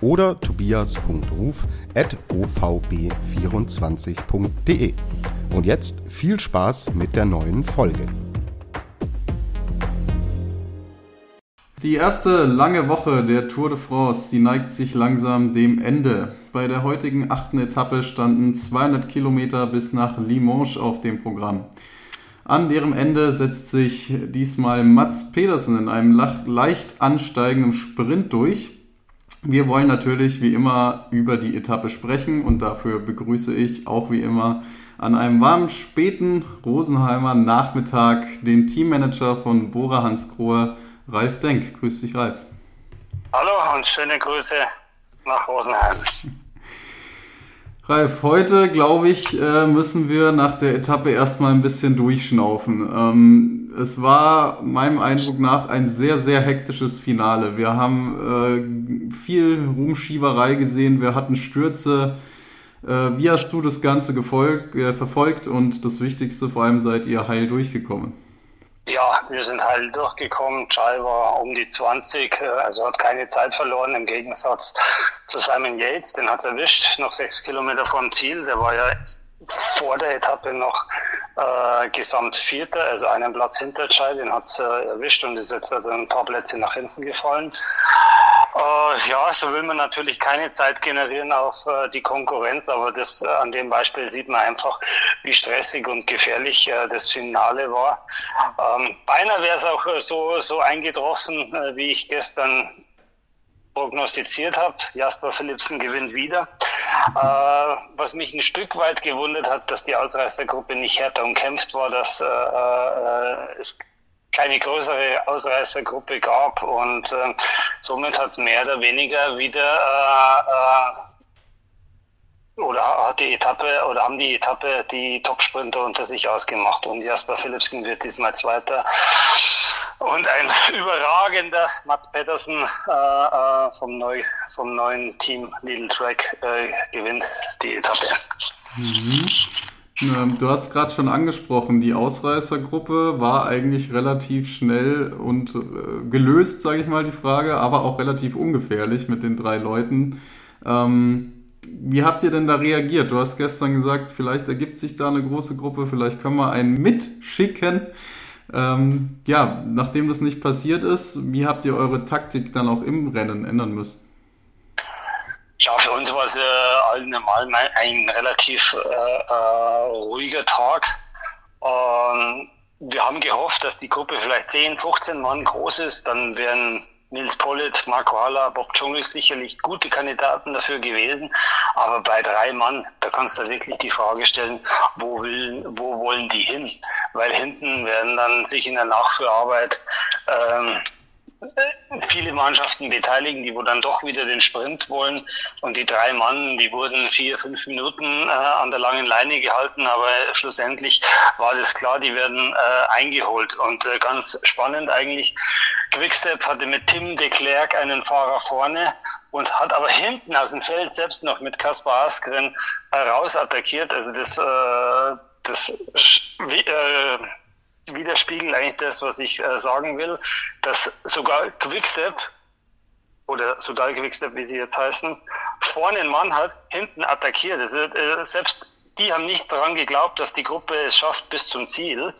oder tobias.ruf.ovb24.de. Und jetzt viel Spaß mit der neuen Folge. Die erste lange Woche der Tour de France, sie neigt sich langsam dem Ende. Bei der heutigen achten Etappe standen 200 Kilometer bis nach Limoges auf dem Programm. An deren Ende setzt sich diesmal Mats Pedersen in einem leicht ansteigenden Sprint durch. Wir wollen natürlich wie immer über die Etappe sprechen und dafür begrüße ich auch wie immer an einem warmen, späten Rosenheimer Nachmittag den Teammanager von Bora Hansgrohe, Ralf Denk. Grüß dich, Ralf. Hallo und schöne Grüße nach Rosenheim. Ralf, heute glaube ich, äh, müssen wir nach der Etappe erstmal ein bisschen durchschnaufen. Ähm, es war meinem Eindruck nach ein sehr, sehr hektisches Finale. Wir haben äh, viel Ruhmschieberei gesehen, wir hatten Stürze. Äh, wie hast du das Ganze gefolgt, verfolgt und das Wichtigste, vor allem seid ihr heil durchgekommen? Ja, wir sind heil durchgekommen. Chai war um die 20, also hat keine Zeit verloren im Gegensatz zu Simon Yates. Den hat erwischt, noch sechs Kilometer vom Ziel. Der war ja vor der Etappe noch äh, gesamt also einen Platz hinter Chai. Den hat es äh, erwischt und ist jetzt also ein paar Plätze nach hinten gefallen. Äh, ja, so will man natürlich keine Zeit generieren auf äh, die Konkurrenz, aber das äh, an dem Beispiel sieht man einfach, wie stressig und gefährlich äh, das Finale war. Ähm, beinahe wäre es auch äh, so, so eingetroffen, äh, wie ich gestern prognostiziert habe. Jasper Philipsen gewinnt wieder. Äh, was mich ein Stück weit gewundert hat, dass die Ausreißergruppe nicht härter umkämpft war, dass äh, es keine größere Ausreißergruppe gab und äh, somit hat es mehr oder weniger wieder äh, äh, oder hat die Etappe oder haben die Etappe die Topsprinter unter sich ausgemacht und Jasper Philipsen wird diesmal Zweiter und ein überragender Matt Pedersen äh, äh, vom, neu, vom neuen Team Little Track äh, gewinnt die Etappe. Mhm. Ähm, du hast gerade schon angesprochen, die Ausreißergruppe war eigentlich relativ schnell und äh, gelöst, sage ich mal, die Frage, aber auch relativ ungefährlich mit den drei Leuten. Ähm, wie habt ihr denn da reagiert? Du hast gestern gesagt, vielleicht ergibt sich da eine große Gruppe, vielleicht können wir einen mitschicken. Ähm, ja, nachdem das nicht passiert ist, wie habt ihr eure Taktik dann auch im Rennen ändern müssen? Ja, für uns war es äh, allemal ein relativ äh, äh, ruhiger Tag. Ähm, wir haben gehofft, dass die Gruppe vielleicht 10, 15 Mann groß ist. Dann wären Nils Pollitt, Marco Haller, Bob Dschungel sicherlich gute Kandidaten dafür gewesen. Aber bei drei Mann, da kannst du wirklich die Frage stellen, wo, will, wo wollen die hin? Weil hinten werden dann sich in der Nachführarbeit ähm, viele Mannschaften beteiligen, die wo dann doch wieder den Sprint wollen. Und die drei Mann, die wurden vier, fünf Minuten äh, an der langen Leine gehalten, aber schlussendlich war das klar, die werden äh, eingeholt. Und äh, ganz spannend eigentlich, Quickstep hatte mit Tim de Klerk einen Fahrer vorne und hat aber hinten aus dem Feld selbst noch mit Kaspar Askren heraus Also das, äh, das äh, widerspiegelt eigentlich das, was ich äh, sagen will, dass sogar Quickstep oder sogar Quickstep, wie sie jetzt heißen, vorne einen Mann hat, hinten attackiert. Also, äh, selbst die haben nicht daran geglaubt, dass die Gruppe es schafft bis zum Ziel.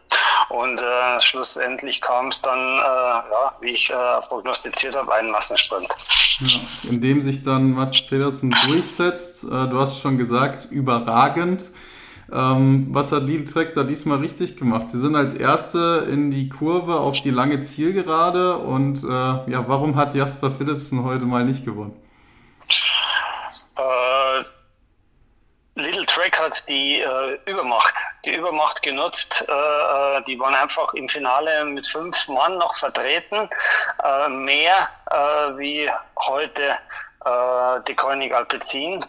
Und äh, schlussendlich kam es dann, äh, ja, wie ich äh, prognostiziert habe, einen Massensprint. Ja, in dem sich dann Mats Pedersen durchsetzt. Äh, du hast schon gesagt, überragend. Ähm, was hat Lidl Trek da diesmal richtig gemacht? Sie sind als Erste in die Kurve auf die lange Zielgerade und äh, ja, warum hat Jasper Philipsen heute mal nicht gewonnen? Äh, Little Track hat die äh, Übermacht, die Übermacht genutzt. Äh, äh die waren einfach im Finale mit fünf Mann noch vertreten, äh, mehr äh, wie heute die König Alpecin.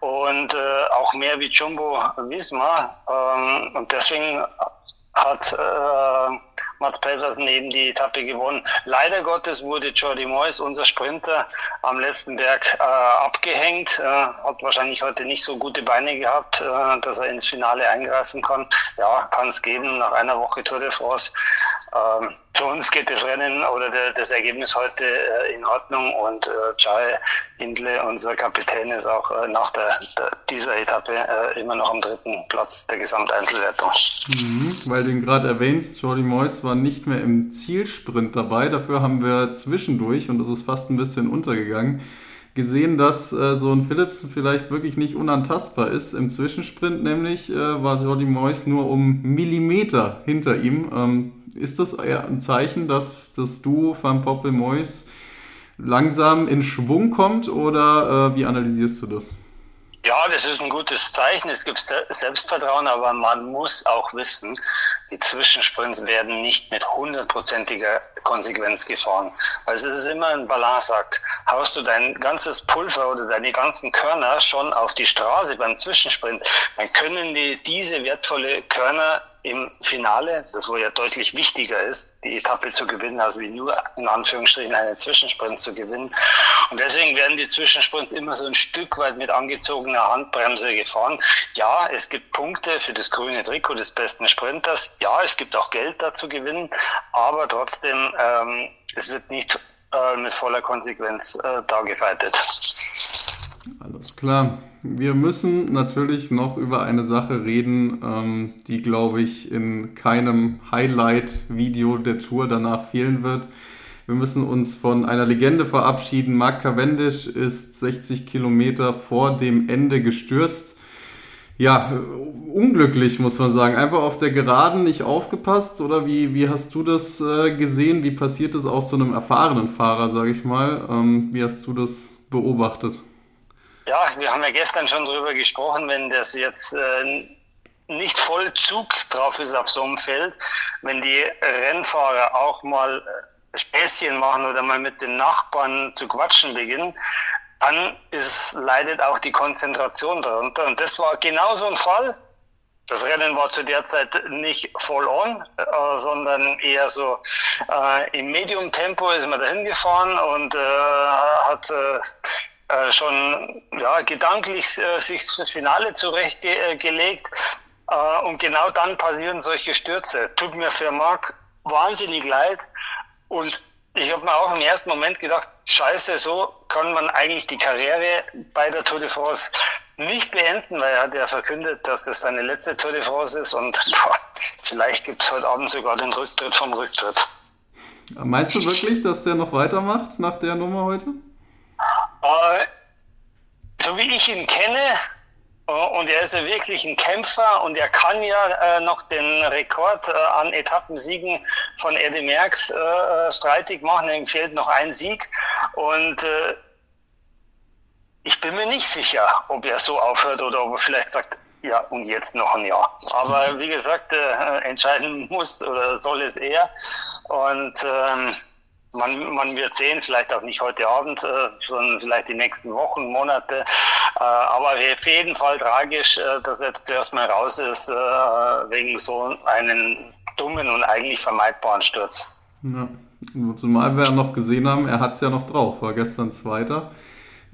Und äh, auch mehr wie Jumbo Visma. Ähm, und deswegen hat äh, Mats Pedersen eben die Etappe gewonnen. Leider Gottes wurde Jordi Moyes, unser Sprinter, am letzten Berg äh, abgehängt. Äh, hat wahrscheinlich heute nicht so gute Beine gehabt, äh, dass er ins Finale eingreifen kann. Ja, kann es geben nach einer Woche Tour de France. Ähm, für uns geht das Rennen oder der, das Ergebnis heute äh, in Ordnung und äh, Jai Hindle, unser Kapitän, ist auch äh, nach der, dieser Etappe äh, immer noch am dritten Platz der Gesamteinzelwertung. Mhm, weil du ihn gerade erwähnst, Jordi Moyes war nicht mehr im Zielsprint dabei. Dafür haben wir zwischendurch, und das ist fast ein bisschen untergegangen, gesehen, dass äh, so ein Philips vielleicht wirklich nicht unantastbar ist. Im Zwischensprint nämlich äh, war Jordi Moyes nur um Millimeter hinter ihm. Ähm, ist das ein Zeichen, dass das Duo Van Poppel Mois langsam in Schwung kommt oder äh, wie analysierst du das? Ja, das ist ein gutes Zeichen. Es gibt Selbstvertrauen, aber man muss auch wissen, die Zwischensprints werden nicht mit hundertprozentiger Konsequenz gefahren. Also es ist immer ein Balanceakt. Haust du dein ganzes Pulver oder deine ganzen Körner schon auf die Straße beim Zwischensprint, dann können die diese wertvolle Körner im Finale, das wo ja deutlich wichtiger ist, die Etappe zu gewinnen, als wie nur in Anführungsstrichen einen Zwischensprint zu gewinnen. Und deswegen werden die Zwischensprints immer so ein Stück weit mit angezogener Handbremse gefahren. Ja, es gibt Punkte für das grüne Trikot des besten Sprinters. Ja, es gibt auch Geld da zu gewinnen, aber trotzdem, ähm, es wird nicht äh, mit voller Konsequenz äh, da gefeitet. Alles klar. Wir müssen natürlich noch über eine Sache reden, ähm, die, glaube ich, in keinem Highlight-Video der Tour danach fehlen wird. Wir müssen uns von einer Legende verabschieden. Mark Cavendish ist 60 Kilometer vor dem Ende gestürzt. Ja, unglücklich muss man sagen. Einfach auf der Geraden nicht aufgepasst oder wie, wie hast du das äh, gesehen? Wie passiert das auch so einem erfahrenen Fahrer, sage ich mal? Ähm, wie hast du das beobachtet? Ja, wir haben ja gestern schon darüber gesprochen, wenn das jetzt äh, nicht voll Zug drauf ist auf so einem Feld, wenn die Rennfahrer auch mal äh, Späßchen machen oder mal mit den Nachbarn zu quatschen beginnen, dann ist, leidet auch die Konzentration darunter. Und das war genau so ein Fall. Das Rennen war zu der Zeit nicht voll on, äh, sondern eher so äh, im Medium-Tempo ist man dahin gefahren und äh, hat äh, äh, schon ja, gedanklich äh, sich fürs Finale zurechtgelegt. Und genau dann passieren solche Stürze. Tut mir für Marc wahnsinnig leid. Und ich habe mir auch im ersten Moment gedacht, scheiße, so kann man eigentlich die Karriere bei der Tour de France nicht beenden, weil er hat ja verkündet, dass das seine letzte Tour de France ist und boah, vielleicht gibt es heute Abend sogar den Rücktritt vom Rücktritt. Meinst du wirklich, dass der noch weitermacht nach der Nummer heute? Äh, so wie ich ihn kenne, und er ist ja wirklich ein Kämpfer und er kann ja äh, noch den Rekord äh, an Etappensiegen von Eddie Merckx äh, äh, streitig machen. Ihm fehlt noch ein Sieg. Und äh, ich bin mir nicht sicher, ob er so aufhört oder ob er vielleicht sagt, ja, und jetzt noch ein Jahr. Aber wie gesagt, entscheiden muss oder soll es er. Und ähm, man, man wird sehen, vielleicht auch nicht heute Abend, äh, sondern vielleicht die nächsten Wochen, Monate. Äh, aber auf jeden Fall tragisch, äh, dass er jetzt zuerst mal raus ist, äh, wegen so einen dummen und eigentlich vermeidbaren Sturz. Ja. Zumal wir ja noch gesehen haben, er hat es ja noch drauf, war gestern Zweiter.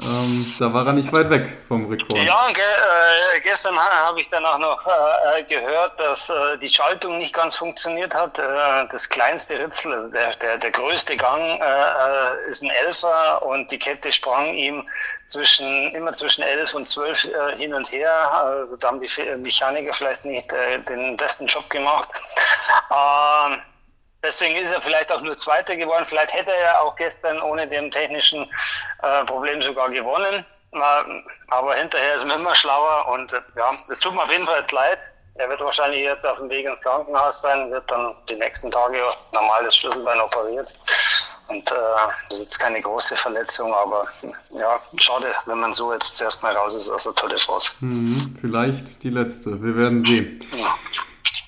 Ähm, da war er nicht weit weg vom Rekord. Ja, ge äh, gestern habe ich dann auch noch äh, gehört, dass äh, die Schaltung nicht ganz funktioniert hat. Äh, das kleinste Ritzel, also der, der, der größte Gang, äh, ist ein Elfer und die Kette sprang ihm zwischen immer zwischen elf und zwölf äh, hin und her. Also da haben die Mechaniker vielleicht nicht den besten Job gemacht. Ähm, Deswegen ist er vielleicht auch nur Zweiter geworden. Vielleicht hätte er ja auch gestern ohne dem technischen äh, Problem sogar gewonnen. Aber hinterher ist man immer schlauer und äh, ja, es tut mir auf jeden Fall jetzt leid. Er wird wahrscheinlich jetzt auf dem Weg ins Krankenhaus sein, wird dann die nächsten Tage normal das Schlüsselbein operiert. Und äh, das ist jetzt keine große Verletzung, aber ja, schade, wenn man so jetzt zuerst mal raus ist aus der Tour de France. Mhm, vielleicht die letzte, wir werden sehen. Ja.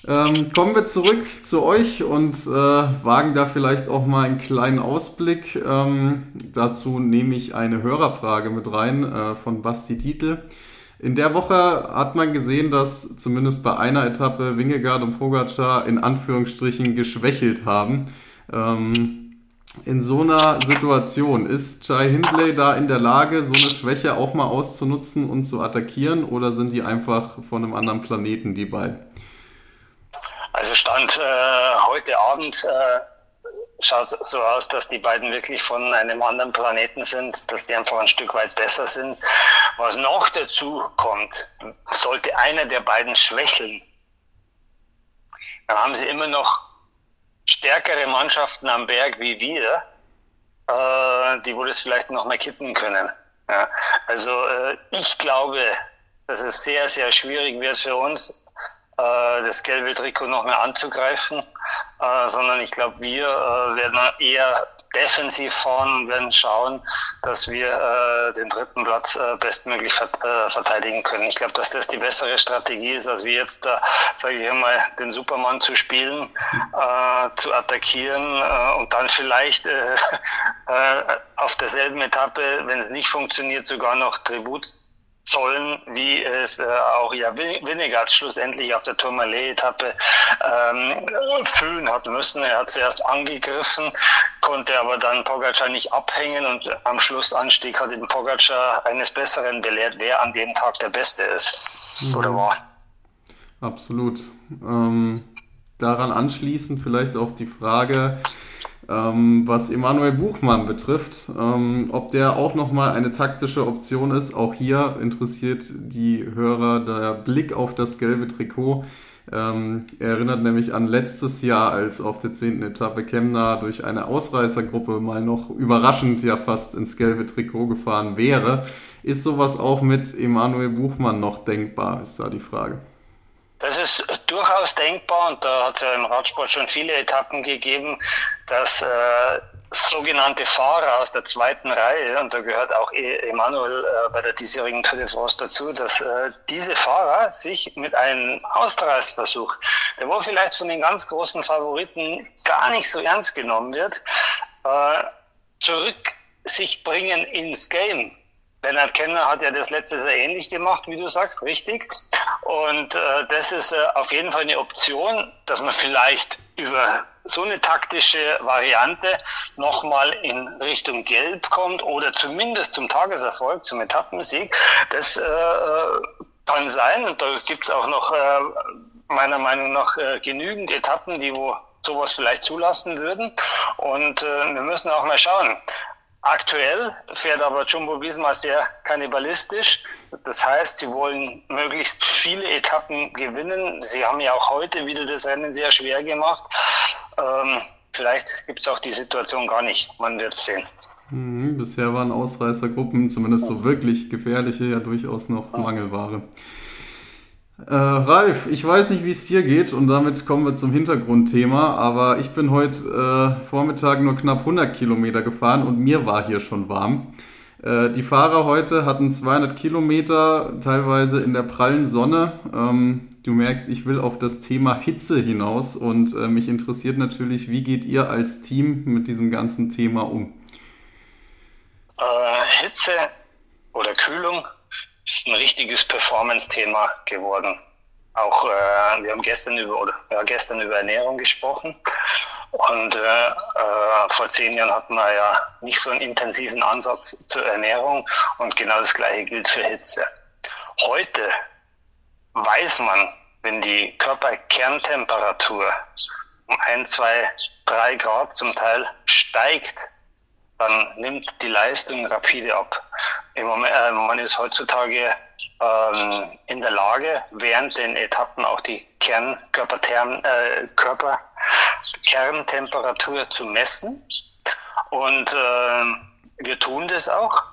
Ähm, kommen wir zurück zu euch und äh, wagen da vielleicht auch mal einen kleinen Ausblick. Ähm, dazu nehme ich eine Hörerfrage mit rein äh, von Basti Titel. In der Woche hat man gesehen, dass zumindest bei einer Etappe Wingegaard und Pogacar in Anführungsstrichen geschwächelt haben. Ähm, in so einer Situation ist Chai Hindley da in der Lage, so eine Schwäche auch mal auszunutzen und zu attackieren oder sind die einfach von einem anderen Planeten, die beiden? Also stand äh, heute Abend äh, schaut so aus, dass die beiden wirklich von einem anderen Planeten sind, dass die einfach ein Stück weit besser sind. Was noch dazu kommt, sollte einer der beiden schwächeln, dann haben sie immer noch stärkere Mannschaften am Berg wie wir, äh, die wohl es vielleicht noch mal kippen können. Ja, also äh, ich glaube, dass es sehr, sehr schwierig wird für uns, das gelbe Trikot noch mehr anzugreifen, äh, sondern ich glaube, wir äh, werden eher defensiv fahren und werden schauen, dass wir äh, den dritten Platz äh, bestmöglich vert äh, verteidigen können. Ich glaube, dass das die bessere Strategie ist, als wir jetzt da, sage ich einmal, den Supermann zu spielen, äh, zu attackieren äh, und dann vielleicht äh, äh, auf derselben Etappe, wenn es nicht funktioniert, sogar noch Tribut sollen, wie es äh, auch ja Winnegard schlussendlich auf der Tourmalet-Etappe ähm, fühlen hat müssen. Er hat zuerst angegriffen, konnte aber dann Pogacar nicht abhängen und am Schlussanstieg hat ihn Pogacar eines Besseren belehrt, wer an dem Tag der Beste ist mhm. oder war. Absolut. Ähm, daran anschließend vielleicht auch die Frage, ähm, was Emanuel Buchmann betrifft, ähm, ob der auch nochmal eine taktische Option ist, auch hier interessiert die Hörer der Blick auf das gelbe Trikot. Ähm, er erinnert nämlich an letztes Jahr, als auf der zehnten Etappe Kemner durch eine Ausreißergruppe mal noch überraschend ja fast ins gelbe Trikot gefahren wäre. Ist sowas auch mit Emanuel Buchmann noch denkbar, ist da die Frage. Das ist durchaus denkbar und da hat es ja im Radsport schon viele Etappen gegeben, dass äh, sogenannte Fahrer aus der zweiten Reihe, und da gehört auch e- Emanuel äh, bei der diesjährigen Tour de France dazu, dass äh, diese Fahrer sich mit einem Ausreißversuch, der wohl vielleicht von den ganz großen Favoriten gar nicht so ernst genommen wird, äh, zurück sich bringen ins Game. Bernhard Kenner hat ja das letztes Jahr ähnlich gemacht, wie du sagst, richtig. Und äh, das ist äh, auf jeden Fall eine Option, dass man vielleicht über so eine taktische Variante nochmal in Richtung Gelb kommt oder zumindest zum Tageserfolg, zum Etappensieg. Das äh, äh kann sein. Und da gibt es auch noch äh, meiner Meinung nach äh, genügend Etappen, die wo sowas vielleicht zulassen würden. Und äh, wir müssen auch mal schauen. Aktuell fährt aber Jumbo Visma sehr kannibalistisch. Das heißt, sie wollen möglichst viele Etappen gewinnen. Sie haben ja auch heute wieder das Rennen sehr schwer gemacht. Ähm, vielleicht gibt es auch die Situation gar nicht. Man wird es sehen. Mhm, bisher waren Ausreißergruppen, zumindest so wirklich gefährliche, ja durchaus noch Mangelware. Äh, Ralf, ich weiß nicht, wie es dir geht und damit kommen wir zum Hintergrundthema, aber ich bin heute äh, Vormittag nur knapp 100 Kilometer gefahren und mir war hier schon warm. Äh, die Fahrer heute hatten 200 Kilometer, teilweise in der prallen Sonne. Ähm, du merkst, ich will auf das Thema Hitze hinaus und äh, mich interessiert natürlich, wie geht ihr als Team mit diesem ganzen Thema um? Äh, Hitze oder Kühlung ist ein richtiges Performance-Thema geworden. Auch äh, wir haben gestern über oder ja, gestern über Ernährung gesprochen und äh, äh, vor zehn Jahren hatten wir ja nicht so einen intensiven Ansatz zur Ernährung und genau das gleiche gilt für Hitze. Heute weiß man, wenn die Körperkerntemperatur um ein, zwei, drei Grad zum Teil steigt, dann nimmt die Leistung rapide ab. Moment, äh, man ist heutzutage ähm, in der Lage, während den Etappen auch die äh, Körperkerntemperatur zu messen. Und äh, wir tun das auch.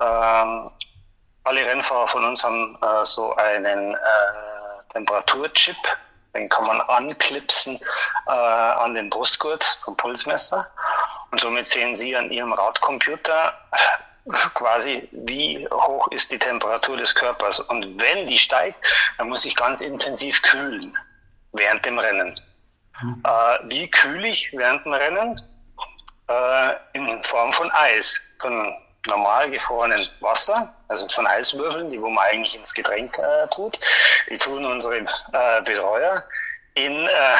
Ähm, alle Rennfahrer von uns haben äh, so einen äh, Temperaturchip, den kann man anklipsen äh, an den Brustgurt vom Pulsmesser. Und somit sehen Sie an Ihrem Radcomputer quasi, wie hoch ist die Temperatur des Körpers. Und wenn die steigt, dann muss ich ganz intensiv kühlen während dem Rennen. Mhm. Äh, wie kühle ich während dem Rennen? Äh, in Form von Eis, von normal gefrorenen Wasser also von Eiswürfeln, die wo man eigentlich ins Getränk äh, tut. Die tun unsere äh, Betreuer in äh,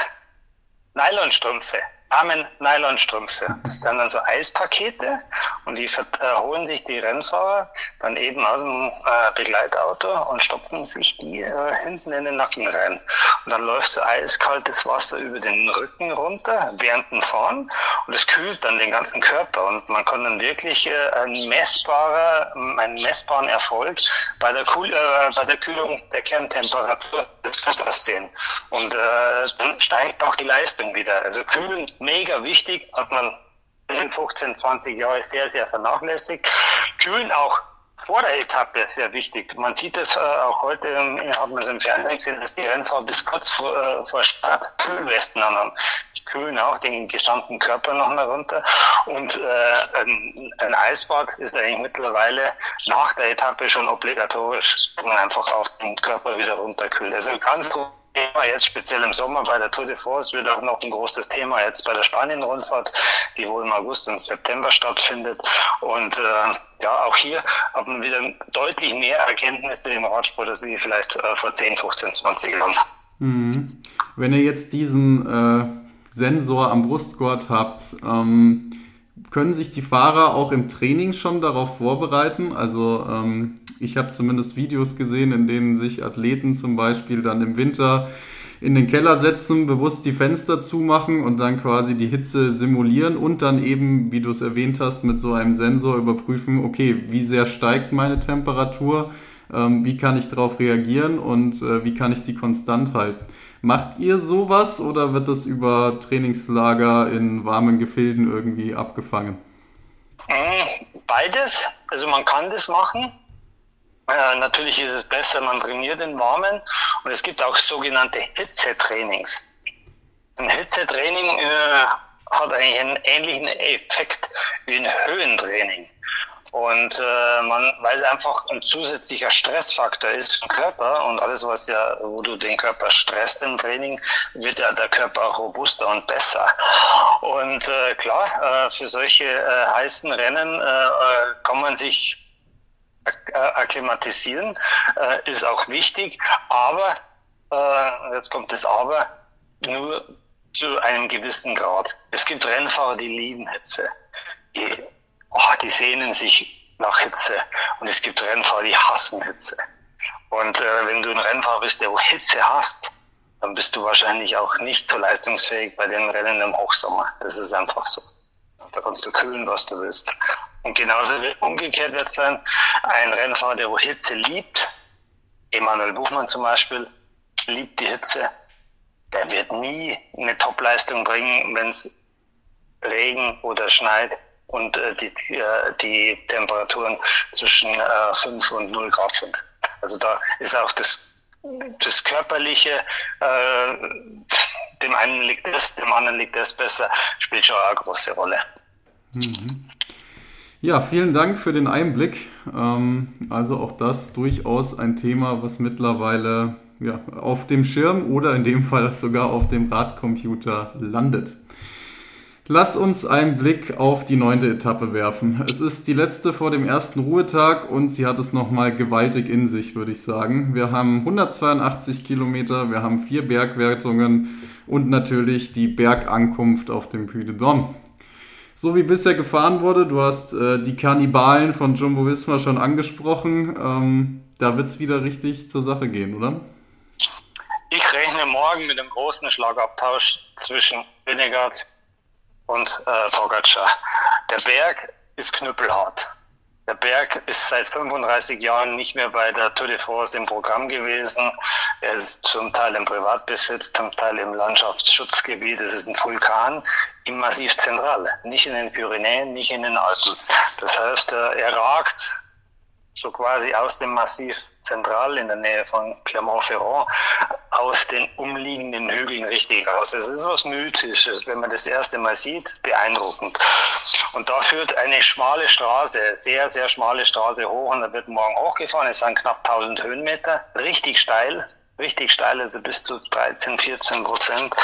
Nylonstrümpfe armen Nylonstrümpfe. Das sind dann so Eispakete und die holen sich die Rennfahrer dann eben aus dem äh, Begleitauto und stopfen sich die äh, hinten in den Nacken rein. Und dann läuft so eiskaltes Wasser über den Rücken runter während dem Fahren und es kühlt dann den ganzen Körper und man kann dann wirklich äh, einen, messbarer, einen messbaren Erfolg bei der, Kühl äh, bei der Kühlung der Kerntemperatur des Körpers sehen. Und äh, dann steigt auch die Leistung wieder. Also kühlen mega wichtig, hat man in 15, 20 Jahren sehr, sehr vernachlässigt. Kühlen auch vor der Etappe sehr wichtig. Man sieht es äh, auch heute, ähm, hat man es im Fernsehen gesehen, dass die Rennfahrer bis kurz vor, äh, vor Start Kühlwesten anhaben. Die kühlen auch den gesamten Körper noch mal runter. Und äh, ein, ein Eisbad ist eigentlich mittlerweile nach der Etappe schon obligatorisch, wo man einfach auch den Körper wieder runterkühlt. Also ganz Thema jetzt speziell im Sommer bei der Tour de France wird auch noch ein großes Thema jetzt bei der Spanien-Rundfahrt, die wohl im August und September stattfindet. Und äh, ja, auch hier haben wir wieder deutlich mehr Erkenntnisse im Radsport als wie vielleicht äh, vor 10, 15, 20 Jahren. Mhm. Wenn ihr jetzt diesen äh, Sensor am Brustgurt habt, ähm, können sich die Fahrer auch im Training schon darauf vorbereiten? Also ähm, ich habe zumindest Videos gesehen, in denen sich Athleten zum Beispiel dann im Winter in den Keller setzen, bewusst die Fenster zumachen und dann quasi die Hitze simulieren und dann eben, wie du es erwähnt hast, mit so einem Sensor überprüfen, okay, wie sehr steigt meine Temperatur, ähm, wie kann ich darauf reagieren und äh, wie kann ich die konstant halten. Macht ihr sowas oder wird das über Trainingslager in warmen Gefilden irgendwie abgefangen? Äh, beides. Also man kann das machen. Äh, natürlich ist es besser, man trainiert in Warmen und es gibt auch sogenannte Hitzetrainings. Ein Hitzetraining äh, hat eigentlich einen ähnlichen Effekt wie ein Höhentraining. Und äh, man, weil es einfach ein zusätzlicher Stressfaktor ist den Körper und alles, was ja, wo du den Körper stresst im Training, wird ja der Körper robuster und besser. Und äh, klar, äh, für solche äh, heißen Rennen äh, äh kann man sich akklimatisieren, äh, ist auch wichtig, aber, äh, jetzt kommt das Aber, nur zu einem gewissen Grad. Es gibt Rennfahrer, die lieben Hitze. Die, oh, die sehnen sich nach Hitze. Und es gibt Rennfahrer, die hassen Hitze. Und äh, wenn du ein Rennfahrer bist, der Hitze hasst, dann bist du wahrscheinlich auch nicht so leistungsfähig bei den Rennen im Hochsommer. Das ist einfach so. Da kannst du kühlen, was du willst. Und genauso umgekehrt wird es sein, ein Rennfahrer, der Hitze liebt, Emanuel Buchmann zum Beispiel, liebt die Hitze, der wird nie eine Topleistung bringen, wenn es Regen oder schneit und äh, die, äh, die Temperaturen zwischen äh, 5 und 0 Grad sind. Also da ist auch das, das Körperliche, äh, dem einen liegt das, dem anderen liegt das besser, spielt schon eine große Rolle. Mhm. Ja, vielen Dank für den Einblick. Ähm, also auch das durchaus ein Thema, was mittlerweile ja, auf dem Schirm oder in dem Fall sogar auf dem Radcomputer landet. Lass uns einen Blick auf die neunte Etappe werfen. Es ist die letzte vor dem ersten Ruhetag und sie hat es nochmal gewaltig in sich, würde ich sagen. Wir haben 182 Kilometer, wir haben vier Bergwertungen und natürlich die Bergankunft auf dem Puy de Dôme so wie bisher gefahren wurde. Du hast äh, die Kannibalen von Jumbo Visma schon angesprochen. Ähm, da wird es wieder richtig zur Sache gehen, oder? Ich rechne morgen mit einem großen Schlagabtausch zwischen Vinegard und äh, Pogacar. Der Berg ist knüppelhart. Der Berg ist seit 35 Jahren nicht mehr bei der Tour de France im Programm gewesen. Er ist zum Teil im Privatbesitz, zum Teil im Landschaftsschutzgebiet. Es ist ein Vulkan im Massiv Zentral, nicht in den Pyrenäen, nicht in den Alpen. Das heißt, er ragt so quasi aus dem Massiv Zentral in der Nähe von Clermont-Ferrand aus den umliegenden Hügeln richtig aus. Das ist was Mythisches. Wenn man das erste Mal sieht, ist beeindruckend. Und da führt eine schmale Straße, sehr, sehr schmale Straße hoch und da wird morgen hochgefahren. Es sind knapp 1000 Höhenmeter, richtig steil. Richtig steil, also bis zu 13, 14 Prozent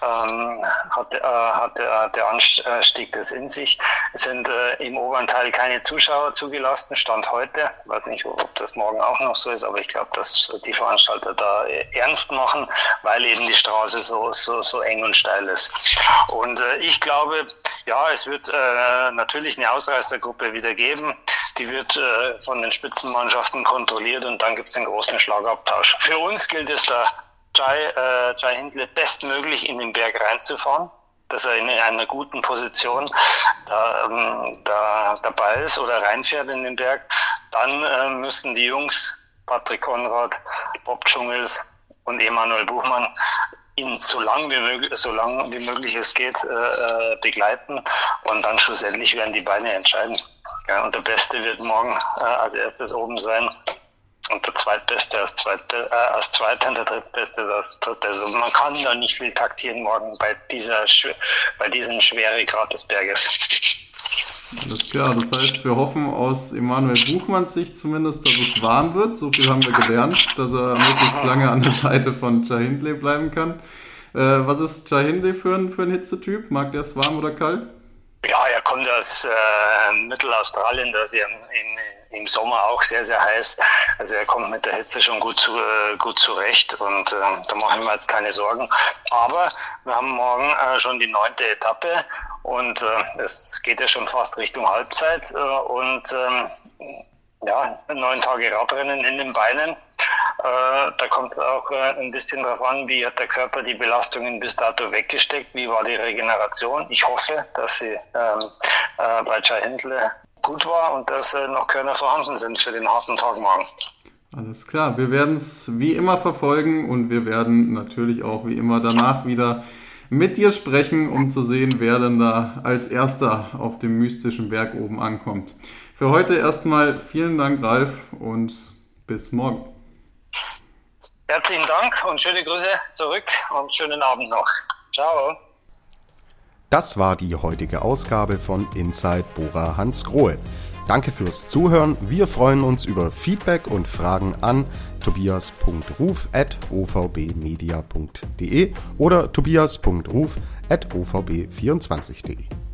ähm, hat, äh, hat der, der Anstieg das in sich. Es sind äh, im oberen Teil keine Zuschauer zugelassen, Stand heute. Ich weiß nicht, ob das morgen auch noch so ist, aber ich glaube, dass die Veranstalter da äh, ernst machen, weil eben die Straße so, so, so eng und steil ist. Und äh, ich glaube, ja, es wird äh, natürlich eine Ausreißergruppe wieder geben. Die wird äh, von den Spitzenmannschaften kontrolliert und dann gibt es einen großen Schlagabtausch. Für uns gilt es da, Jai, äh, Jai Hindle bestmöglich in den Berg reinzufahren, dass er in einer guten Position da, ähm, da dabei ist oder reinfährt in den Berg. Dann äh, müssen die Jungs, Patrick Konrad, Bob Dschungels und Emanuel Buchmann, ihn so lang wie möglich, so lang wie möglich es geht, äh, äh, begleiten und dann schlussendlich werden die Beine entscheiden. Ja, und der Beste wird morgen äh, als erstes oben sein und der Zweitbeste als, Zweite, äh, als Zweiter und der Drittbeste als Dritte. Also man kann da nicht viel taktieren morgen bei dieser bei diesem Schweregrad des Berges. Alles klar, das heißt, wir hoffen aus Emanuel Buchmanns Sicht zumindest, dass es warm wird. So viel haben wir gelernt, dass er möglichst lange an der Seite von Jahindle bleiben kann. Äh, was ist Jahindle für ein, für ein Hitzetyp? Mag der es warm oder kalt? Kommt aus äh, Mittelaustralien, das ist ja im, im, Sommer auch sehr, sehr heiß. Also er kommt mit der Hitze schon gut, zu, äh, gut zurecht und äh, da machen wir jetzt keine Sorgen. Aber wir haben morgen äh, schon die neunte Etappe und äh, es geht ja schon fast Richtung Halbzeit und ähm, ja, neun Tage Radrennen in den Beinen. Äh, da kommt es auch äh, ein bisschen darauf an, wie hat der Körper die Belastungen bis dato weggesteckt, wie war die Regeneration. Ich hoffe, dass sie ähm, äh, bei Jai Hindle gut war und dass äh, noch Körner vorhanden sind für den harten Tag morgen. Alles klar, wir werden es wie immer verfolgen und wir werden natürlich auch wie immer danach wieder mit dir sprechen, um zu sehen, wer denn da als erster auf dem mystischen Berg oben ankommt. Für heute erstmal vielen Dank, Ralf, und bis morgen. Herzlichen Dank und schöne Grüße zurück und schönen Abend noch. Ciao. Das war die heutige Ausgabe von Inside Bora Hans Grohe. Danke fürs Zuhören. Wir freuen uns über Feedback und Fragen an tobias.ruf.ovbmedia.de oder tobias.ruf.ovb24.de.